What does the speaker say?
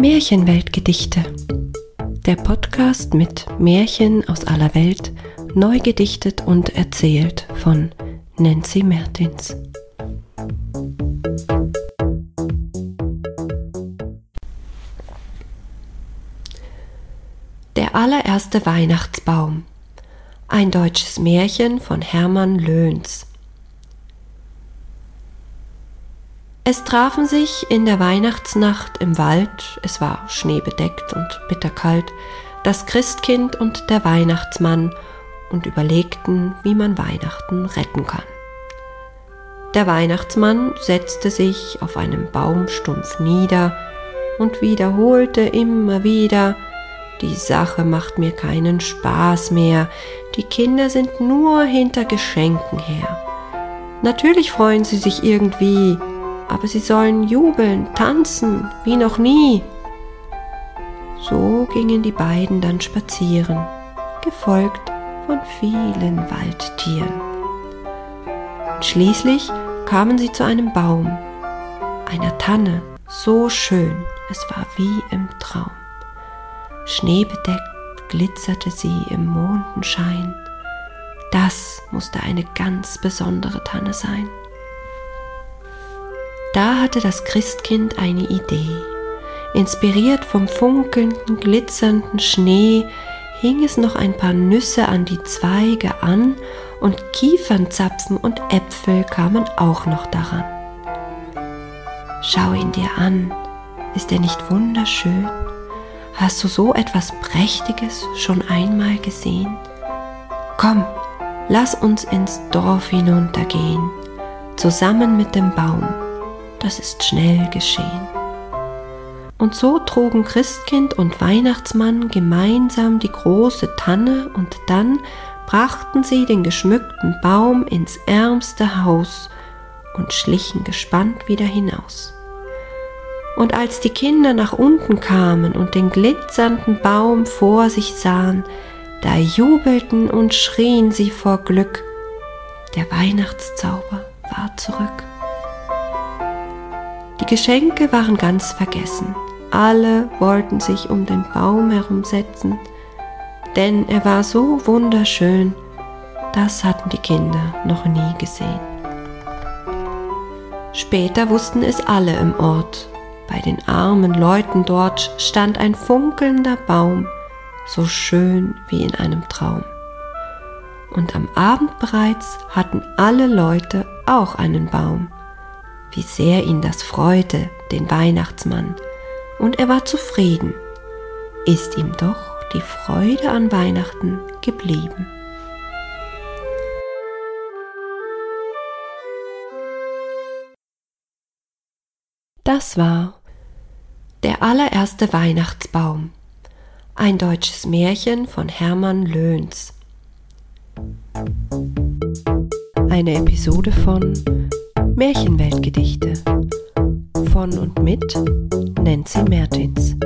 Märchenweltgedichte. Der Podcast mit Märchen aus aller Welt, neu gedichtet und erzählt von Nancy Mertins. Der allererste Weihnachtsbaum. Ein deutsches Märchen von Hermann Löhns. Es trafen sich in der Weihnachtsnacht im Wald, es war schneebedeckt und bitterkalt, das Christkind und der Weihnachtsmann und überlegten, wie man Weihnachten retten kann. Der Weihnachtsmann setzte sich auf einem Baumstumpf nieder und wiederholte immer wieder, die Sache macht mir keinen Spaß mehr, die Kinder sind nur hinter Geschenken her. Natürlich freuen sie sich irgendwie, aber sie sollen jubeln, tanzen, wie noch nie. So gingen die beiden dann spazieren, gefolgt von vielen Waldtieren. Und schließlich kamen sie zu einem Baum, einer Tanne, so schön, es war wie im Traum. Schneebedeckt glitzerte sie im Mondenschein. Das musste eine ganz besondere Tanne sein. Da hatte das Christkind eine Idee. Inspiriert vom funkelnden, glitzernden Schnee hing es noch ein paar Nüsse an die Zweige an und Kiefernzapfen und Äpfel kamen auch noch daran. Schau ihn dir an, ist er nicht wunderschön? Hast du so etwas Prächtiges schon einmal gesehen? Komm, lass uns ins Dorf hinuntergehen, zusammen mit dem Baum das ist schnell geschehen. Und so trugen Christkind und Weihnachtsmann gemeinsam die große Tanne und dann brachten sie den geschmückten Baum ins ärmste Haus und schlichen gespannt wieder hinaus. Und als die Kinder nach unten kamen und den glitzernden Baum vor sich sahen, da jubelten und schrien sie vor Glück, der Weihnachtszauber war zurück. Die Geschenke waren ganz vergessen. Alle wollten sich um den Baum herumsetzen, denn er war so wunderschön, das hatten die Kinder noch nie gesehen. Später wussten es alle im Ort. Bei den armen Leuten dort stand ein funkelnder Baum, so schön wie in einem Traum. Und am Abend bereits hatten alle Leute auch einen Baum wie sehr ihn das freute, den Weihnachtsmann, und er war zufrieden, ist ihm doch die Freude an Weihnachten geblieben. Das war der allererste Weihnachtsbaum, ein deutsches Märchen von Hermann Löhns. Eine Episode von Märchenweltgedichte von und mit Nancy Mertins.